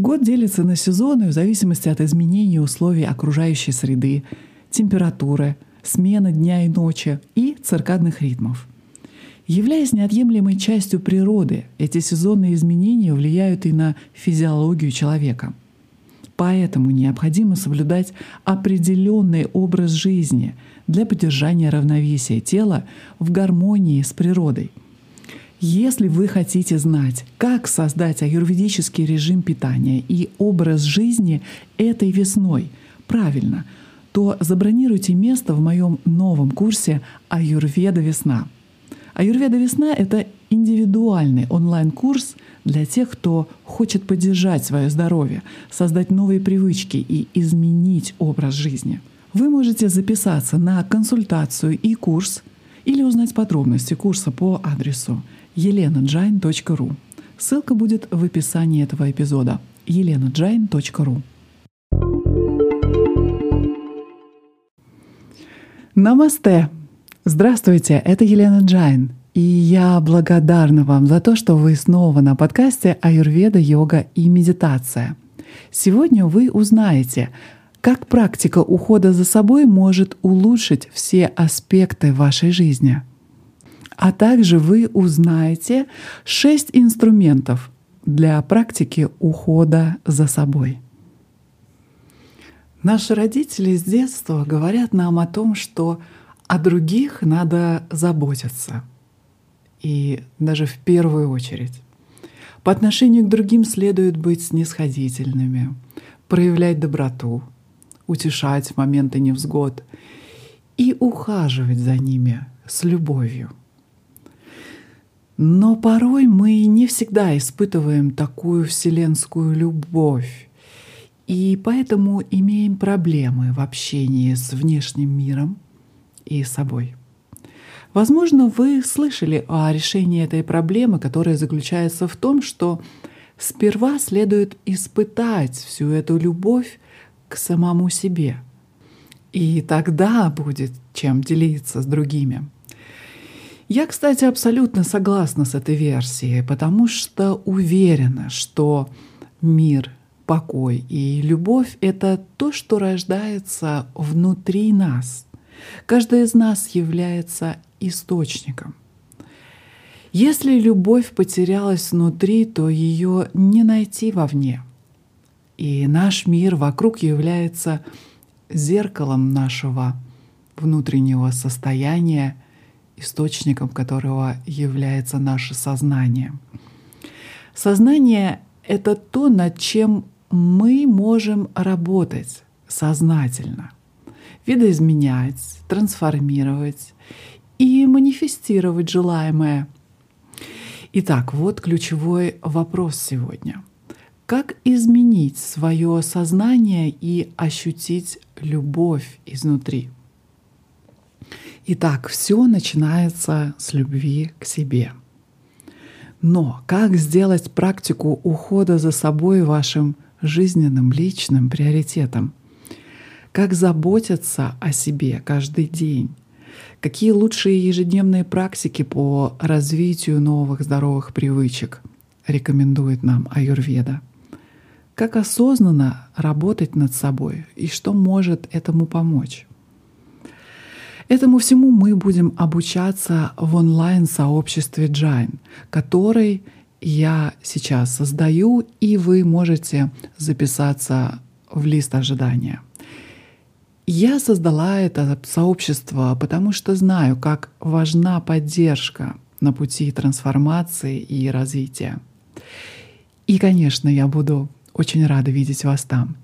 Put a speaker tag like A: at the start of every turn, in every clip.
A: Год делится на сезоны в зависимости от изменения условий окружающей среды, температуры, смены дня и ночи и циркадных ритмов. Являясь неотъемлемой частью природы, эти сезонные изменения влияют и на физиологию человека. Поэтому необходимо соблюдать определенный образ жизни для поддержания равновесия тела в гармонии с природой. Если вы хотите знать, как создать аюрведический режим питания и образ жизни этой весной правильно, то забронируйте место в моем новом курсе «Аюрведа весна». Аюрведа весна — это индивидуальный онлайн-курс для тех, кто хочет поддержать свое здоровье, создать новые привычки и изменить образ жизни. Вы можете записаться на консультацию и курс или узнать подробности курса по адресу elenajain.ru. Ссылка будет в описании этого эпизода elenajain.ru. Намасте! Здравствуйте, это Елена Джайн, и я благодарна вам за то, что вы снова на подкасте «Аюрведа, йога и медитация». Сегодня вы узнаете, как практика ухода за собой может улучшить все аспекты вашей жизни. А также вы узнаете шесть инструментов для практики ухода за собой. Наши родители с детства говорят нам о том, что о других надо заботиться. И даже в первую очередь. По отношению к другим следует быть снисходительными, проявлять доброту, утешать в моменты невзгод и ухаживать за ними с любовью. Но порой мы не всегда испытываем такую вселенскую любовь, и поэтому имеем проблемы в общении с внешним миром — и собой. Возможно, вы слышали о решении этой проблемы, которая заключается в том, что сперва следует испытать всю эту любовь к самому себе. И тогда будет чем делиться с другими. Я, кстати, абсолютно согласна с этой версией, потому что уверена, что мир, покой и любовь — это то, что рождается внутри нас — Каждый из нас является источником. Если любовь потерялась внутри, то ее не найти вовне. И наш мир вокруг является зеркалом нашего внутреннего состояния, источником которого является наше сознание. Сознание — это то, над чем мы можем работать сознательно — видоизменять, трансформировать и манифестировать желаемое. Итак, вот ключевой вопрос сегодня. Как изменить свое сознание и ощутить любовь изнутри? Итак, все начинается с любви к себе. Но как сделать практику ухода за собой вашим жизненным личным приоритетом? как заботиться о себе каждый день, какие лучшие ежедневные практики по развитию новых здоровых привычек рекомендует нам Аюрведа, как осознанно работать над собой и что может этому помочь. Этому всему мы будем обучаться в онлайн-сообществе Джайн, который я сейчас создаю, и вы можете записаться в лист ожидания — я создала это сообщество, потому что знаю, как важна поддержка на пути трансформации и развития. И, конечно, я буду очень рада видеть вас там.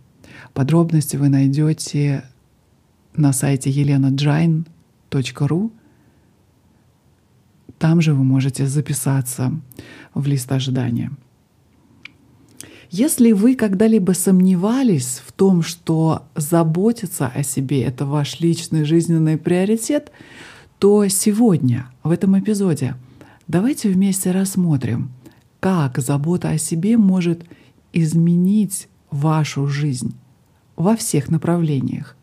A: Подробности вы найдете на сайте elenajain.ru. Там же вы можете записаться в лист ожидания. Если вы когда-либо сомневались в том, что заботиться о себе — это ваш личный жизненный приоритет, то сегодня, в этом эпизоде, давайте вместе рассмотрим, как забота о себе может изменить вашу жизнь во всех направлениях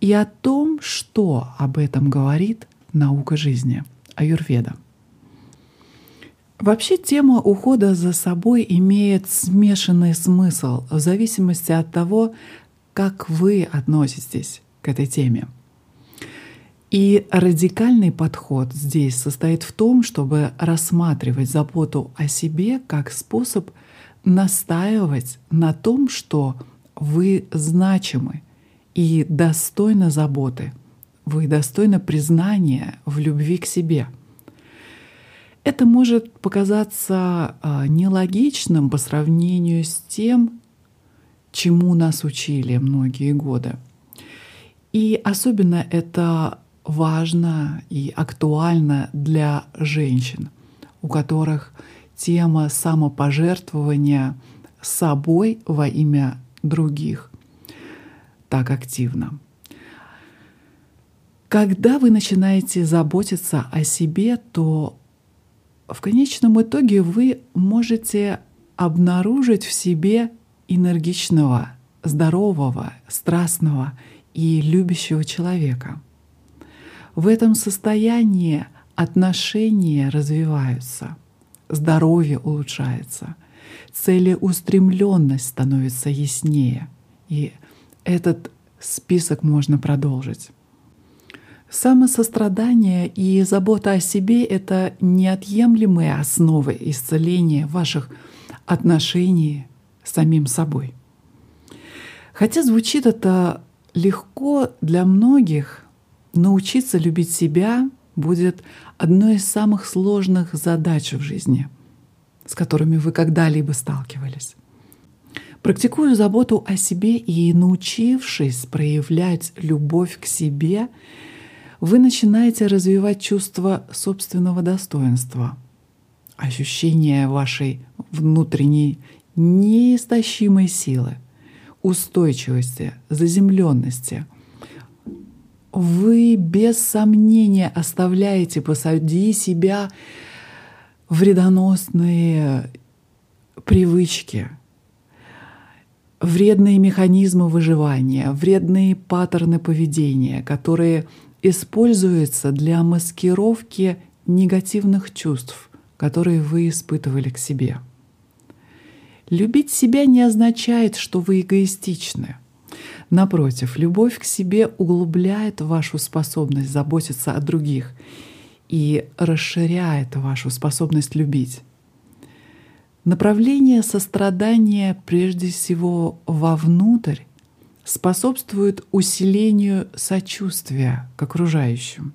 A: и о том, что об этом говорит наука жизни, аюрведа. Вообще тема ухода за собой имеет смешанный смысл в зависимости от того, как вы относитесь к этой теме. И радикальный подход здесь состоит в том, чтобы рассматривать заботу о себе как способ настаивать на том, что вы значимы и достойны заботы, вы достойны признания в любви к себе — это может показаться а, нелогичным по сравнению с тем, чему нас учили многие годы. И особенно это важно и актуально для женщин, у которых тема самопожертвования собой во имя других так активна. Когда вы начинаете заботиться о себе, то в конечном итоге вы можете обнаружить в себе энергичного, здорового, страстного и любящего человека. В этом состоянии отношения развиваются, здоровье улучшается, целеустремленность становится яснее. И этот список можно продолжить. Самосострадание и забота о себе — это неотъемлемые основы исцеления ваших отношений с самим собой. Хотя звучит это легко для многих, научиться любить себя будет одной из самых сложных задач в жизни, с которыми вы когда-либо сталкивались. Практикуя заботу о себе и научившись проявлять любовь к себе — вы начинаете развивать чувство собственного достоинства, ощущение вашей внутренней неистощимой силы, устойчивости, заземленности. Вы без сомнения оставляете позади себя вредоносные привычки, вредные механизмы выживания, вредные паттерны поведения, которые используется для маскировки негативных чувств, которые вы испытывали к себе. Любить себя не означает, что вы эгоистичны. Напротив, любовь к себе углубляет вашу способность заботиться о других и расширяет вашу способность любить. Направление сострадания прежде всего вовнутрь способствует усилению сочувствия к окружающим.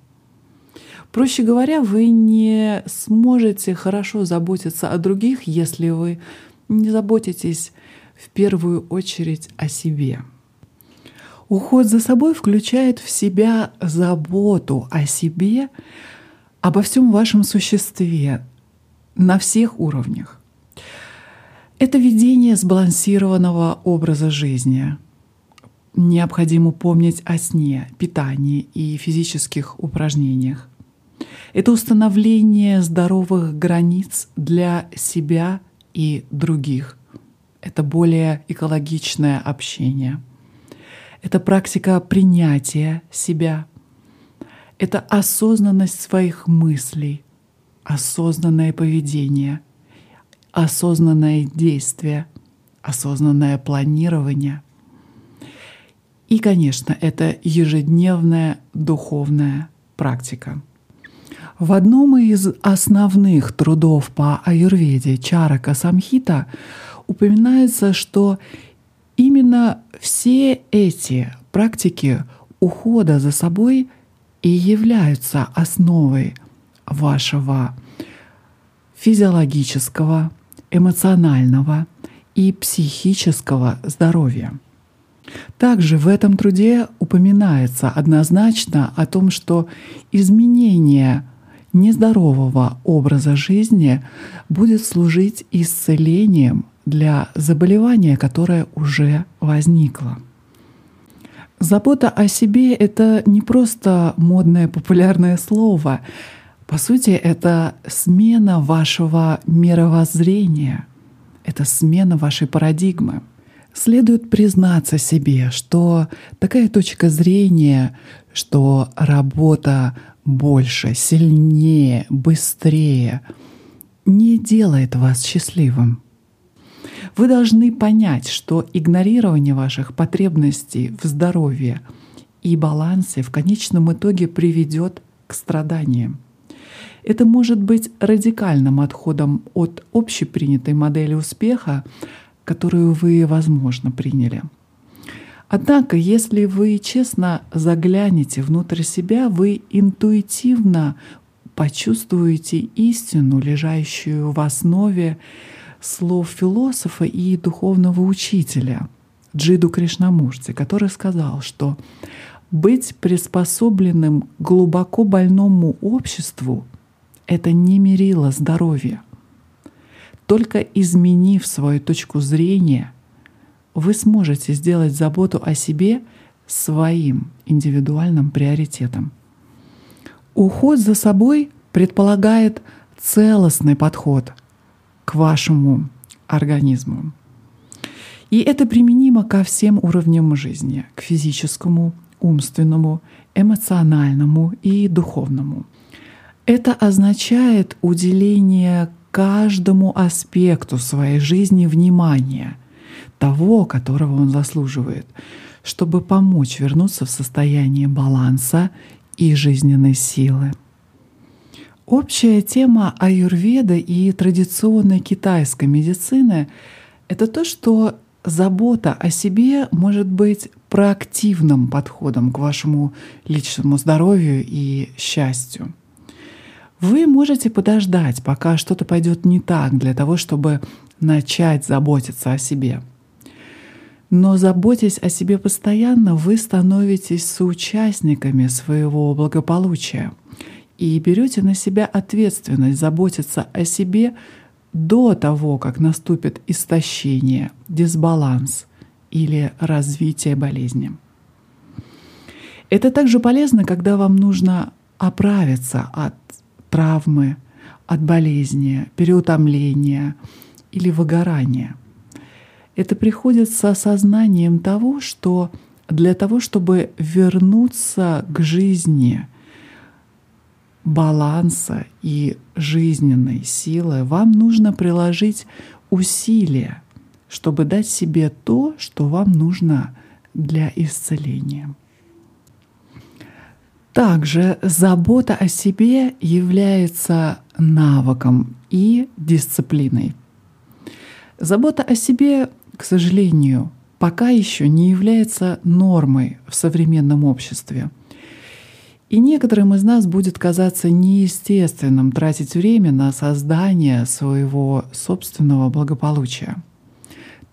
A: Проще говоря, вы не сможете хорошо заботиться о других, если вы не заботитесь в первую очередь о себе. Уход за собой включает в себя заботу о себе, обо всем вашем существе на всех уровнях. Это ведение сбалансированного образа жизни — необходимо помнить о сне, питании и физических упражнениях. Это установление здоровых границ для себя и других. Это более экологичное общение. Это практика принятия себя. Это осознанность своих мыслей, осознанное поведение, осознанное действие, осознанное планирование — и, конечно, это ежедневная духовная практика. В одном из основных трудов по аюрведе Чарака Самхита упоминается, что именно все эти практики ухода за собой и являются основой вашего физиологического, эмоционального и психического здоровья. Также в этом труде упоминается однозначно о том, что изменение нездорового образа жизни будет служить исцелением для заболевания, которое уже возникло. Забота о себе — это не просто модное популярное слово. По сути, это смена вашего мировоззрения, это смена вашей парадигмы — следует признаться себе, что такая точка зрения, что работа больше, сильнее, быстрее не делает вас счастливым. Вы должны понять, что игнорирование ваших потребностей в здоровье и балансе в конечном итоге приведет к страданиям. Это может быть радикальным отходом от общепринятой модели успеха, которую вы, возможно, приняли. Однако, если вы честно заглянете внутрь себя, вы интуитивно почувствуете истину, лежащую в основе слов философа и духовного учителя Джиду Кришнамурти, который сказал, что быть приспособленным глубоко больному обществу — это не мерило здоровья. Только изменив свою точку зрения, вы сможете сделать заботу о себе своим индивидуальным приоритетом. Уход за собой предполагает целостный подход к вашему организму. И это применимо ко всем уровням жизни, к физическому, умственному, эмоциональному и духовному. Это означает уделение каждому аспекту своей жизни внимания, того, которого он заслуживает, чтобы помочь вернуться в состояние баланса и жизненной силы. Общая тема аюрведы и традиционной китайской медицины — это то, что забота о себе может быть проактивным подходом к вашему личному здоровью и счастью. Вы можете подождать, пока что-то пойдет не так, для того, чтобы начать заботиться о себе. Но заботясь о себе постоянно, вы становитесь соучастниками своего благополучия и берете на себя ответственность заботиться о себе до того, как наступит истощение, дисбаланс или развитие болезни. Это также полезно, когда вам нужно оправиться от травмы, от болезни, переутомления или выгорания. Это приходит с осознанием того, что для того, чтобы вернуться к жизни – баланса и жизненной силы вам нужно приложить усилия, чтобы дать себе то, что вам нужно для исцеления. Также забота о себе является навыком и дисциплиной. Забота о себе, к сожалению, пока еще не является нормой в современном обществе. И некоторым из нас будет казаться неестественным тратить время на создание своего собственного благополучия.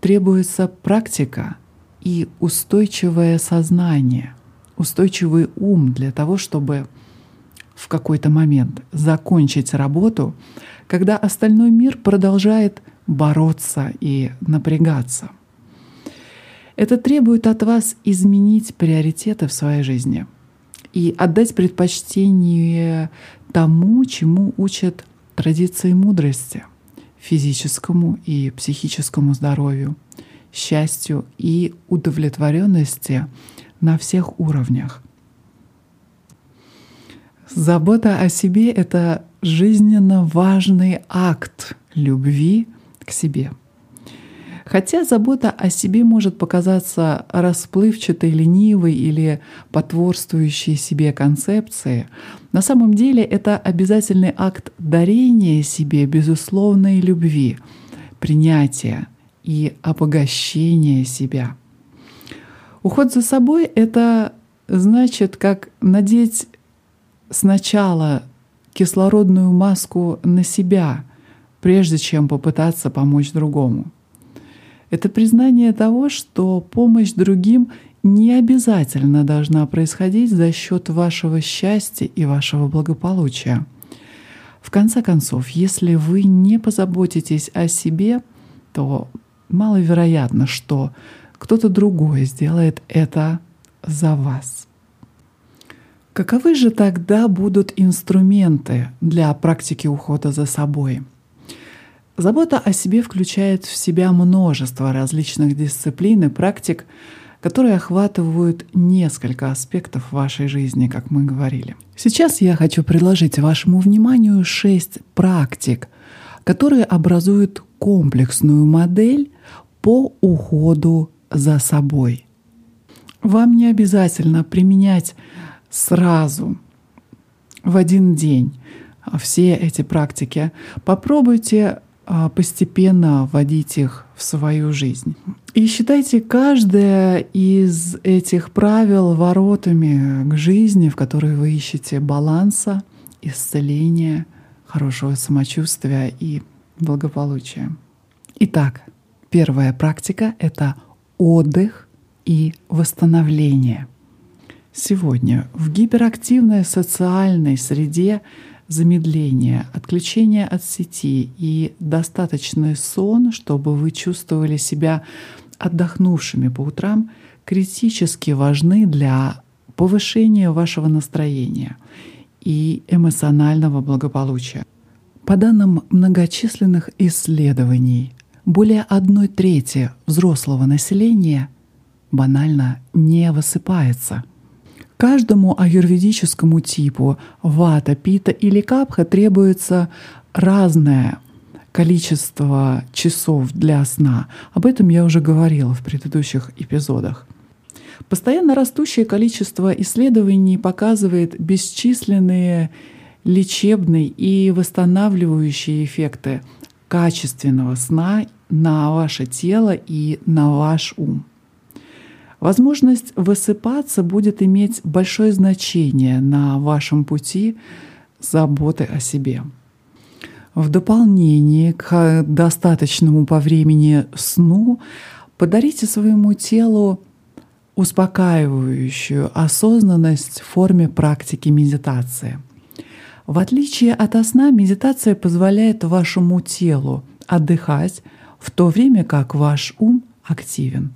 A: Требуется практика и устойчивое сознание, устойчивый ум для того, чтобы в какой-то момент закончить работу, когда остальной мир продолжает бороться и напрягаться. Это требует от вас изменить приоритеты в своей жизни – и отдать предпочтение тому, чему учат традиции мудрости, физическому и психическому здоровью, счастью и удовлетворенности на всех уровнях. Забота о себе — это жизненно важный акт любви к себе — Хотя забота о себе может показаться расплывчатой, ленивой или потворствующей себе концепцией, на самом деле это обязательный акт дарения себе безусловной любви, принятия и обогащения себя. Уход за собой — это значит, как надеть сначала кислородную маску на себя, прежде чем попытаться помочь другому. Это признание того, что помощь другим не обязательно должна происходить за счет вашего счастья и вашего благополучия. В конце концов, если вы не позаботитесь о себе, то маловероятно, что кто-то другой сделает это за вас. Каковы же тогда будут инструменты для практики ухода за собой – Забота о себе включает в себя множество различных дисциплин и практик, которые охватывают несколько аспектов вашей жизни, как мы говорили. Сейчас я хочу предложить вашему вниманию шесть практик, которые образуют комплексную модель по уходу за собой. Вам не обязательно применять сразу в один день все эти практики. Попробуйте а, постепенно вводить их в свою жизнь. И считайте каждое из этих правил воротами к жизни, в которой вы ищете баланса, исцеления, хорошего самочувствия и благополучия. Итак, первая практика — это отдых и восстановление. Сегодня в гиперактивной социальной среде замедление, отключение от сети и достаточный сон, чтобы вы чувствовали себя отдохнувшими по утрам, критически важны для повышения вашего настроения и эмоционального благополучия. По данным многочисленных исследований, более одной трети взрослого населения банально не высыпается – Каждому аюрведическому типу вата, пита или капха требуется разное количество часов для сна. Об этом я уже говорила в предыдущих эпизодах. Постоянно растущее количество исследований показывает бесчисленные лечебные и восстанавливающие эффекты качественного сна на ваше тело и на ваш ум. Возможность высыпаться будет иметь большое значение на вашем пути заботы о себе. В дополнение к достаточному по времени сну подарите своему телу успокаивающую осознанность в форме практики медитации. В отличие от сна, медитация позволяет вашему телу отдыхать, в то время как ваш ум активен.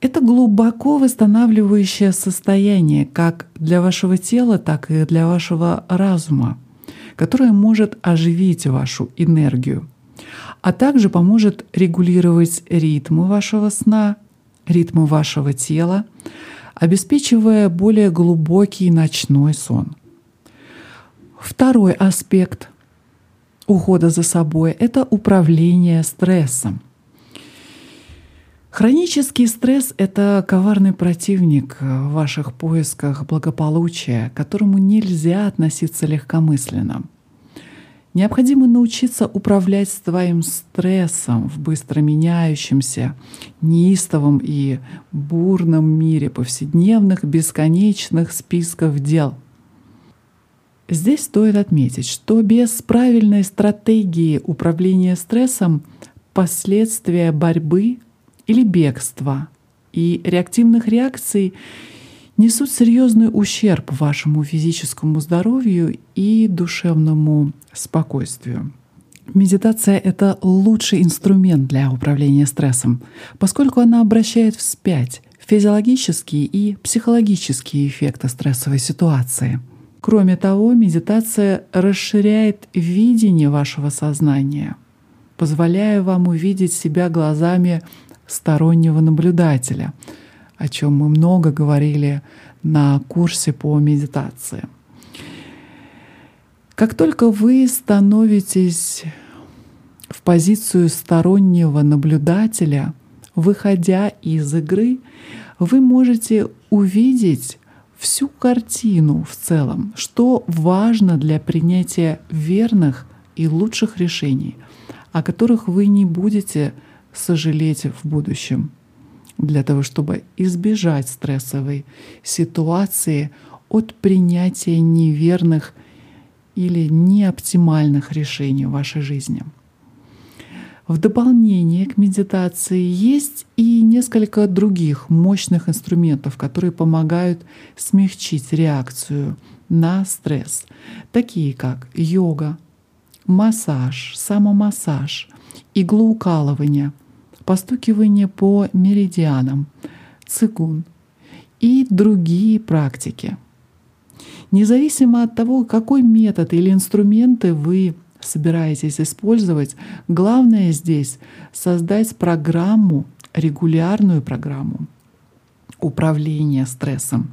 A: Это глубоко восстанавливающее состояние как для вашего тела, так и для вашего разума, которое может оживить вашу энергию, а также поможет регулировать ритмы вашего сна, ритмы вашего тела, обеспечивая более глубокий ночной сон. Второй аспект ухода за собой — это управление стрессом — Хронический стресс — это коварный противник в ваших поисках благополучия, к которому нельзя относиться легкомысленно. Необходимо научиться управлять своим стрессом в быстро меняющемся, неистовом и бурном мире повседневных бесконечных списков дел. Здесь стоит отметить, что без правильной стратегии управления стрессом последствия борьбы или бегства и реактивных реакций несут серьезный ущерб вашему физическому здоровью и душевному спокойствию. Медитация — это лучший инструмент для управления стрессом, поскольку она обращает вспять физиологические и психологические эффекты стрессовой ситуации. Кроме того, медитация расширяет видение вашего сознания, позволяя вам увидеть себя глазами стороннего наблюдателя, о чем мы много говорили на курсе по медитации. Как только вы становитесь в позицию стороннего наблюдателя, выходя из игры, вы можете увидеть всю картину в целом, что важно для принятия верных и лучших решений, о которых вы не будете сожалеть в будущем для того, чтобы избежать стрессовой ситуации от принятия неверных или неоптимальных решений в вашей жизни. В дополнение к медитации есть и несколько других мощных инструментов, которые помогают смягчить реакцию на стресс, такие как йога, массаж, самомассаж, иглоукалывание — постукивание по меридианам, цигун и другие практики. Независимо от того, какой метод или инструменты вы собираетесь использовать, главное здесь создать программу, регулярную программу управления стрессом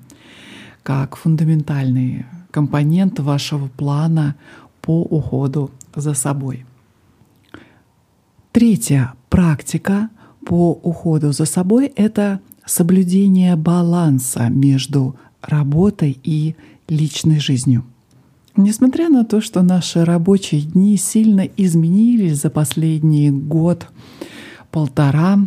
A: как фундаментальный компонент вашего плана по уходу за собой. Третья практика по уходу за собой — это соблюдение баланса между работой и личной жизнью. Несмотря на то, что наши рабочие дни сильно изменились за последний год-полтора,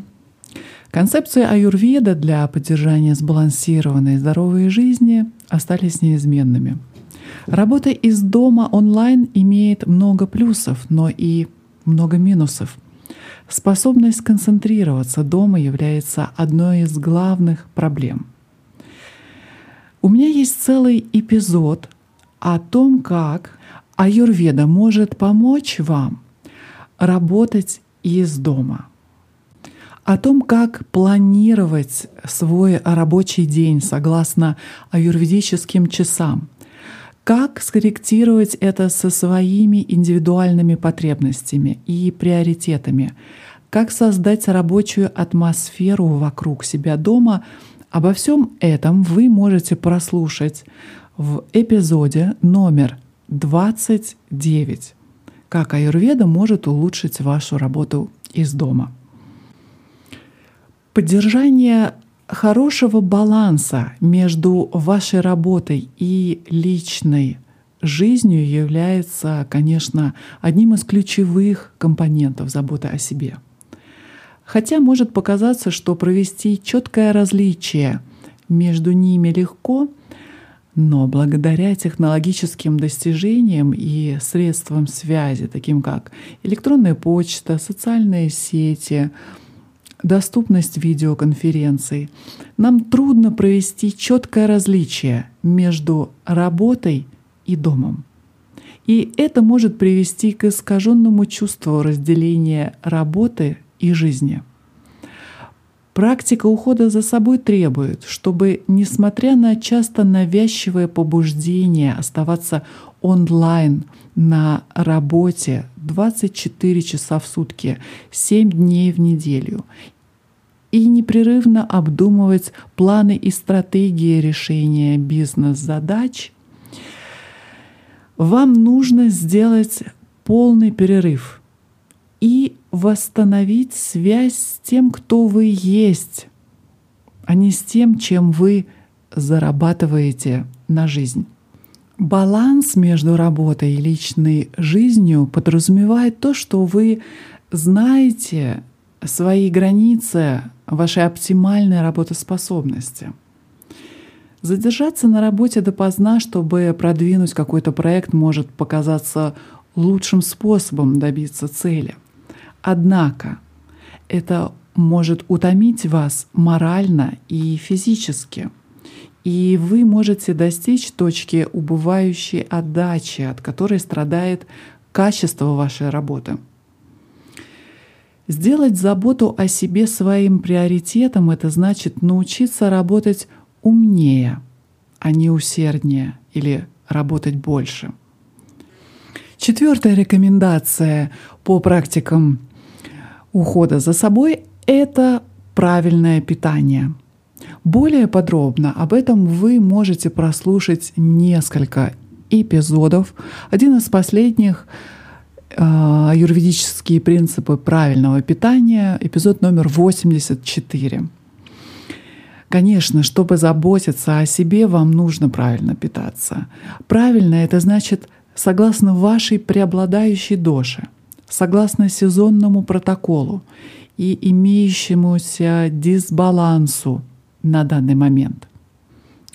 A: концепции аюрведа для поддержания сбалансированной здоровой жизни остались неизменными. Работа из дома онлайн имеет много плюсов, но и много минусов. Способность концентрироваться дома является одной из главных проблем. У меня есть целый эпизод о том, как аюрведа может помочь вам работать из дома, о том, как планировать свой рабочий день согласно аюрведическим часам, как скорректировать это со своими индивидуальными потребностями и приоритетами, как создать рабочую атмосферу вокруг себя дома. Обо всем этом вы можете прослушать в эпизоде номер 29 «Как аюрведа может улучшить вашу работу из дома». Поддержание хорошего баланса между вашей работой и личной жизнью является, конечно, одним из ключевых компонентов заботы о себе. Хотя может показаться, что провести четкое различие между ними легко — но благодаря технологическим достижениям и средствам связи, таким как электронная почта, социальные сети, доступность видеоконференций, нам трудно провести четкое различие между работой и домом. И это может привести к искаженному чувству разделения работы и жизни – Практика ухода за собой требует, чтобы, несмотря на часто навязчивое побуждение оставаться онлайн на работе 24 часа в сутки, 7 дней в неделю, и непрерывно обдумывать планы и стратегии решения бизнес-задач, вам нужно сделать полный перерыв и восстановить связь с тем, кто вы есть, а не с тем, чем вы зарабатываете на жизнь. Баланс между работой и личной жизнью подразумевает то, что вы знаете свои границы вашей оптимальной работоспособности. Задержаться на работе допоздна, чтобы продвинуть какой-то проект, может показаться лучшим способом добиться цели. Однако это может утомить вас морально и физически. И вы можете достичь точки убывающей отдачи, от которой страдает качество вашей работы. Сделать заботу о себе своим приоритетом — это значит научиться работать умнее, а не усерднее или работать больше. Четвертая рекомендация по практикам ухода за собой — это правильное питание. Более подробно об этом вы можете прослушать несколько эпизодов. Один из последних э, юридические принципы правильного питания, эпизод номер 84. Конечно, чтобы заботиться о себе, вам нужно правильно питаться. Правильно это значит согласно вашей преобладающей доше — согласно сезонному протоколу и имеющемуся дисбалансу на данный момент.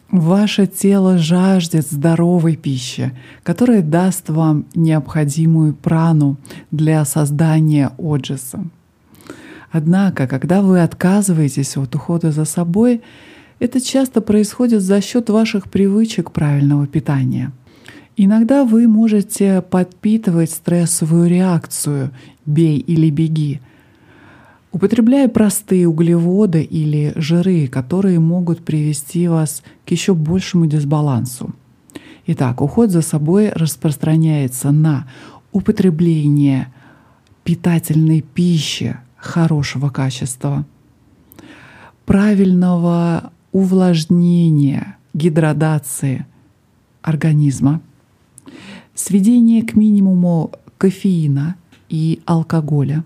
A: Ваше тело жаждет здоровой пищи, которая даст вам необходимую прану для создания отжиса. Однако, когда вы отказываетесь от ухода за собой, это часто происходит за счет ваших привычек правильного питания – Иногда вы можете подпитывать стрессовую реакцию «бей или беги», употребляя простые углеводы или жиры, которые могут привести вас к еще большему дисбалансу. Итак, уход за собой распространяется на употребление питательной пищи хорошего качества, правильного увлажнения, гидратации организма – сведение к минимуму кофеина и алкоголя,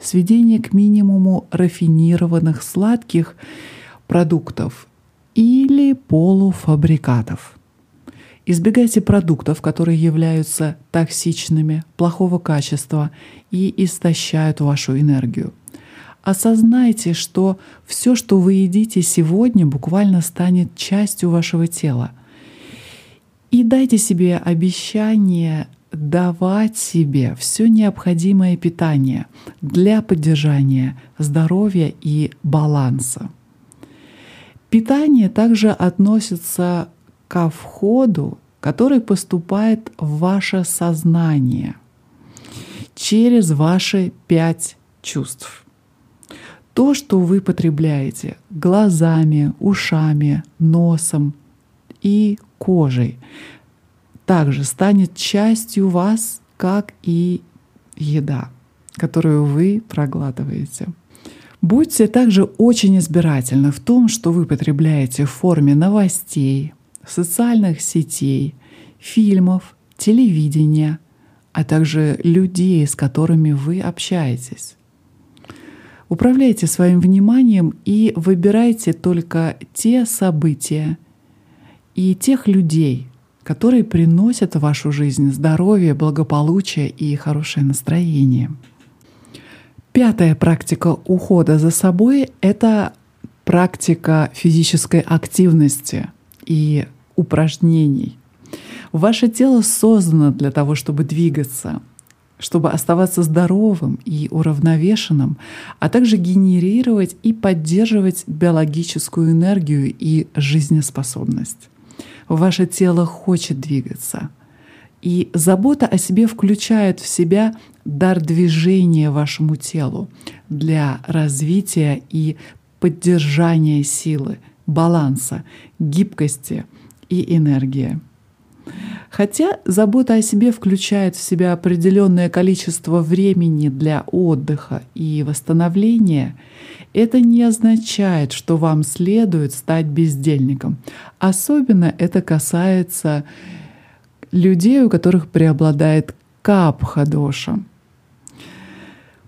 A: сведение к минимуму рафинированных сладких продуктов или полуфабрикатов. Избегайте продуктов, которые являются токсичными, плохого качества и истощают вашу энергию. Осознайте, что все, что вы едите сегодня, буквально станет частью вашего тела. И дайте себе обещание давать себе все необходимое питание для поддержания здоровья и баланса. Питание также относится ко входу, который поступает в ваше сознание через ваши пять чувств. То, что вы потребляете глазами, ушами, носом и кожей, также станет частью вас, как и еда, которую вы проглатываете. Будьте также очень избирательны в том, что вы потребляете в форме новостей, социальных сетей, фильмов, телевидения, а также людей, с которыми вы общаетесь. Управляйте своим вниманием и выбирайте только те события и тех людей, которые приносят в вашу жизнь здоровье, благополучие и хорошее настроение. Пятая практика ухода за собой — это практика физической активности и упражнений. Ваше тело создано для того, чтобы двигаться, чтобы оставаться здоровым и уравновешенным, а также генерировать и поддерживать биологическую энергию и жизнеспособность. Ваше тело хочет двигаться. И забота о себе включает в себя дар движения вашему телу для развития и поддержания силы, баланса, гибкости и энергии. Хотя забота о себе включает в себя определенное количество времени для отдыха и восстановления, это не означает, что вам следует стать бездельником. Особенно это касается людей, у которых преобладает капха-доша.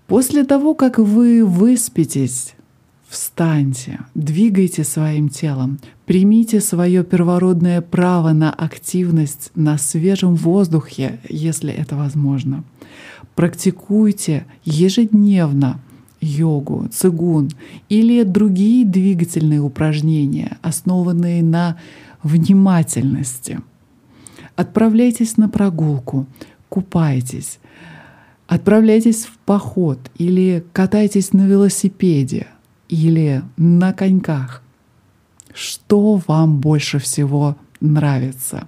A: После того, как вы выспитесь, встаньте, двигайте своим телом, примите свое первородное право на активность на свежем воздухе, если это возможно. Практикуйте ежедневно йогу, цигун или другие двигательные упражнения, основанные на внимательности. Отправляйтесь на прогулку, купайтесь, отправляйтесь в поход или катайтесь на велосипеде или на коньках. Что вам больше всего нравится?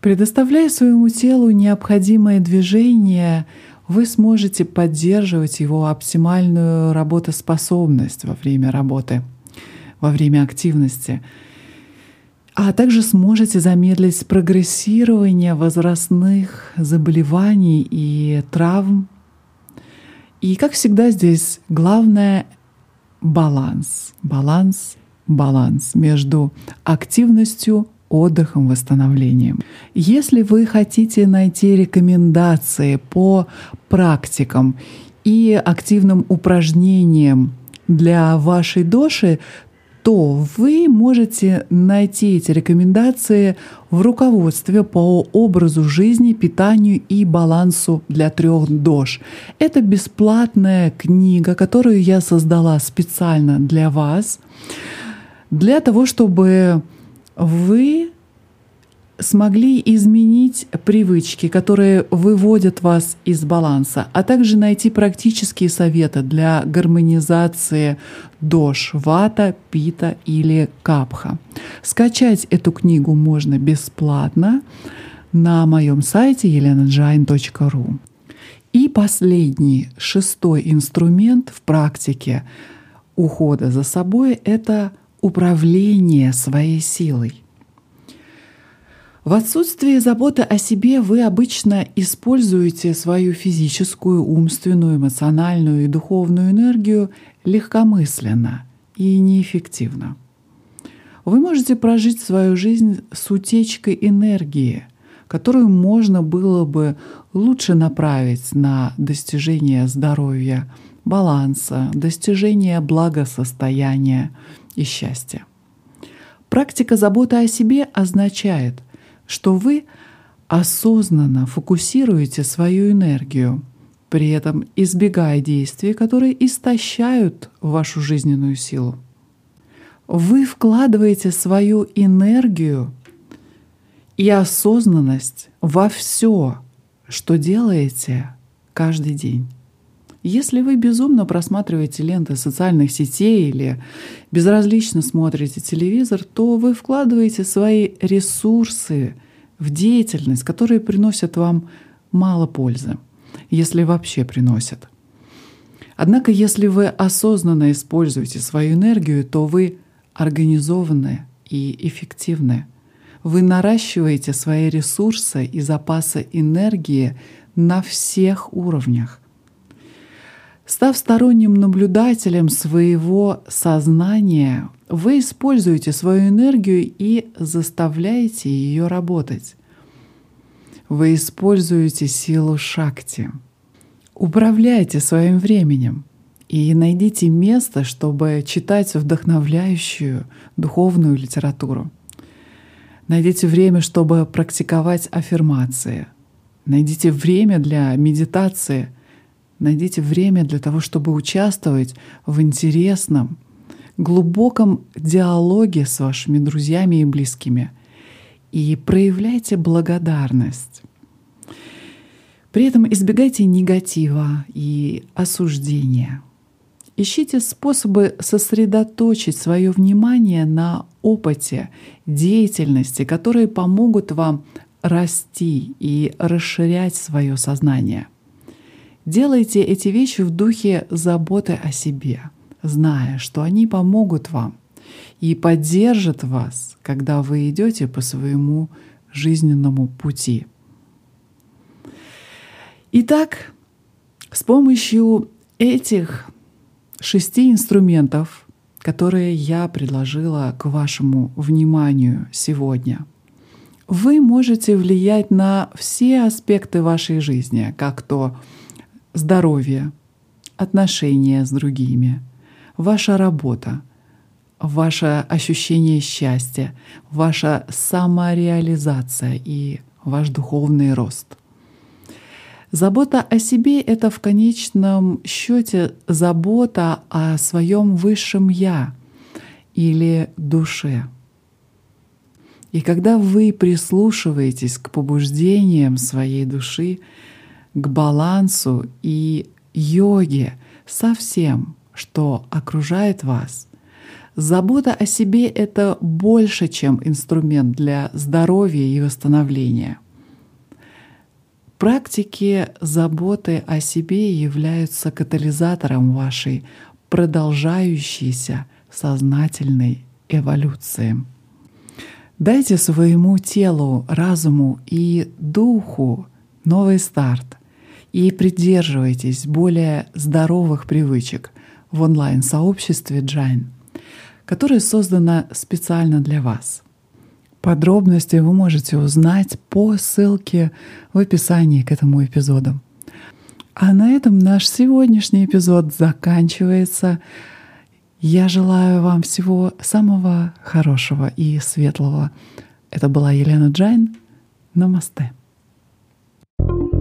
A: Предоставляя своему телу необходимое движение, вы сможете поддерживать его оптимальную работоспособность во время работы, во время активности — а также сможете замедлить прогрессирование возрастных заболеваний и травм. И, как всегда, здесь главное — баланс, баланс, баланс между активностью, отдыхом, восстановлением. Если вы хотите найти рекомендации по практикам и активным упражнениям для вашей доши, то вы можете найти эти рекомендации в руководстве по образу жизни, питанию и балансу для трех дож. Это бесплатная книга, которую я создала специально для вас, для того, чтобы вы смогли изменить привычки, которые выводят вас из баланса, а также найти практические советы для гармонизации дож, вата, пита или капха. Скачать эту книгу можно бесплатно на моем сайте elenajain.ru. И последний, шестой инструмент в практике ухода за собой — это управление своей силой. В отсутствие заботы о себе вы обычно используете свою физическую, умственную, эмоциональную и духовную энергию легкомысленно и неэффективно. Вы можете прожить свою жизнь с утечкой энергии, которую можно было бы лучше направить на достижение здоровья, баланса, достижение благосостояния и счастья. Практика заботы о себе означает, что вы осознанно фокусируете свою энергию, при этом избегая действий, которые истощают вашу жизненную силу. Вы вкладываете свою энергию и осознанность во все, что делаете каждый день. Если вы безумно просматриваете ленты социальных сетей или безразлично смотрите телевизор, то вы вкладываете свои ресурсы в деятельность, которые приносят вам мало пользы, если вообще приносят. Однако, если вы осознанно используете свою энергию, то вы организованны и эффективны. Вы наращиваете свои ресурсы и запасы энергии на всех уровнях. Став сторонним наблюдателем своего сознания, вы используете свою энергию и заставляете ее работать. Вы используете силу шакти. Управляйте своим временем и найдите место, чтобы читать вдохновляющую духовную литературу. Найдите время, чтобы практиковать аффирмации. Найдите время для медитации. Найдите время для того, чтобы участвовать в интересном, глубоком диалоге с вашими друзьями и близкими. И проявляйте благодарность. При этом избегайте негатива и осуждения. Ищите способы сосредоточить свое внимание на опыте, деятельности, которые помогут вам расти и расширять свое сознание. Делайте эти вещи в духе заботы о себе, зная, что они помогут вам и поддержат вас, когда вы идете по своему жизненному пути. Итак, с помощью этих шести инструментов, которые я предложила к вашему вниманию сегодня. Вы можете влиять на все аспекты вашей жизни, как то здоровье, отношения с другими, ваша работа, ваше ощущение счастья, ваша самореализация и ваш духовный рост — Забота о себе — это в конечном счете забота о своем высшем «я» или душе. И когда вы прислушиваетесь к побуждениям своей души, к балансу и йоге со всем, что окружает вас, забота о себе — это больше, чем инструмент для здоровья и восстановления — Практики заботы о себе являются катализатором вашей продолжающейся сознательной эволюции. Дайте своему телу, разуму и духу новый старт и придерживайтесь более здоровых привычек в онлайн-сообществе Джайн, которое создано специально для вас — Подробности вы можете узнать по ссылке в описании к этому эпизоду. А на этом наш сегодняшний эпизод заканчивается. Я желаю вам всего самого хорошего и светлого. Это была Елена Джайн. Намасте. thank you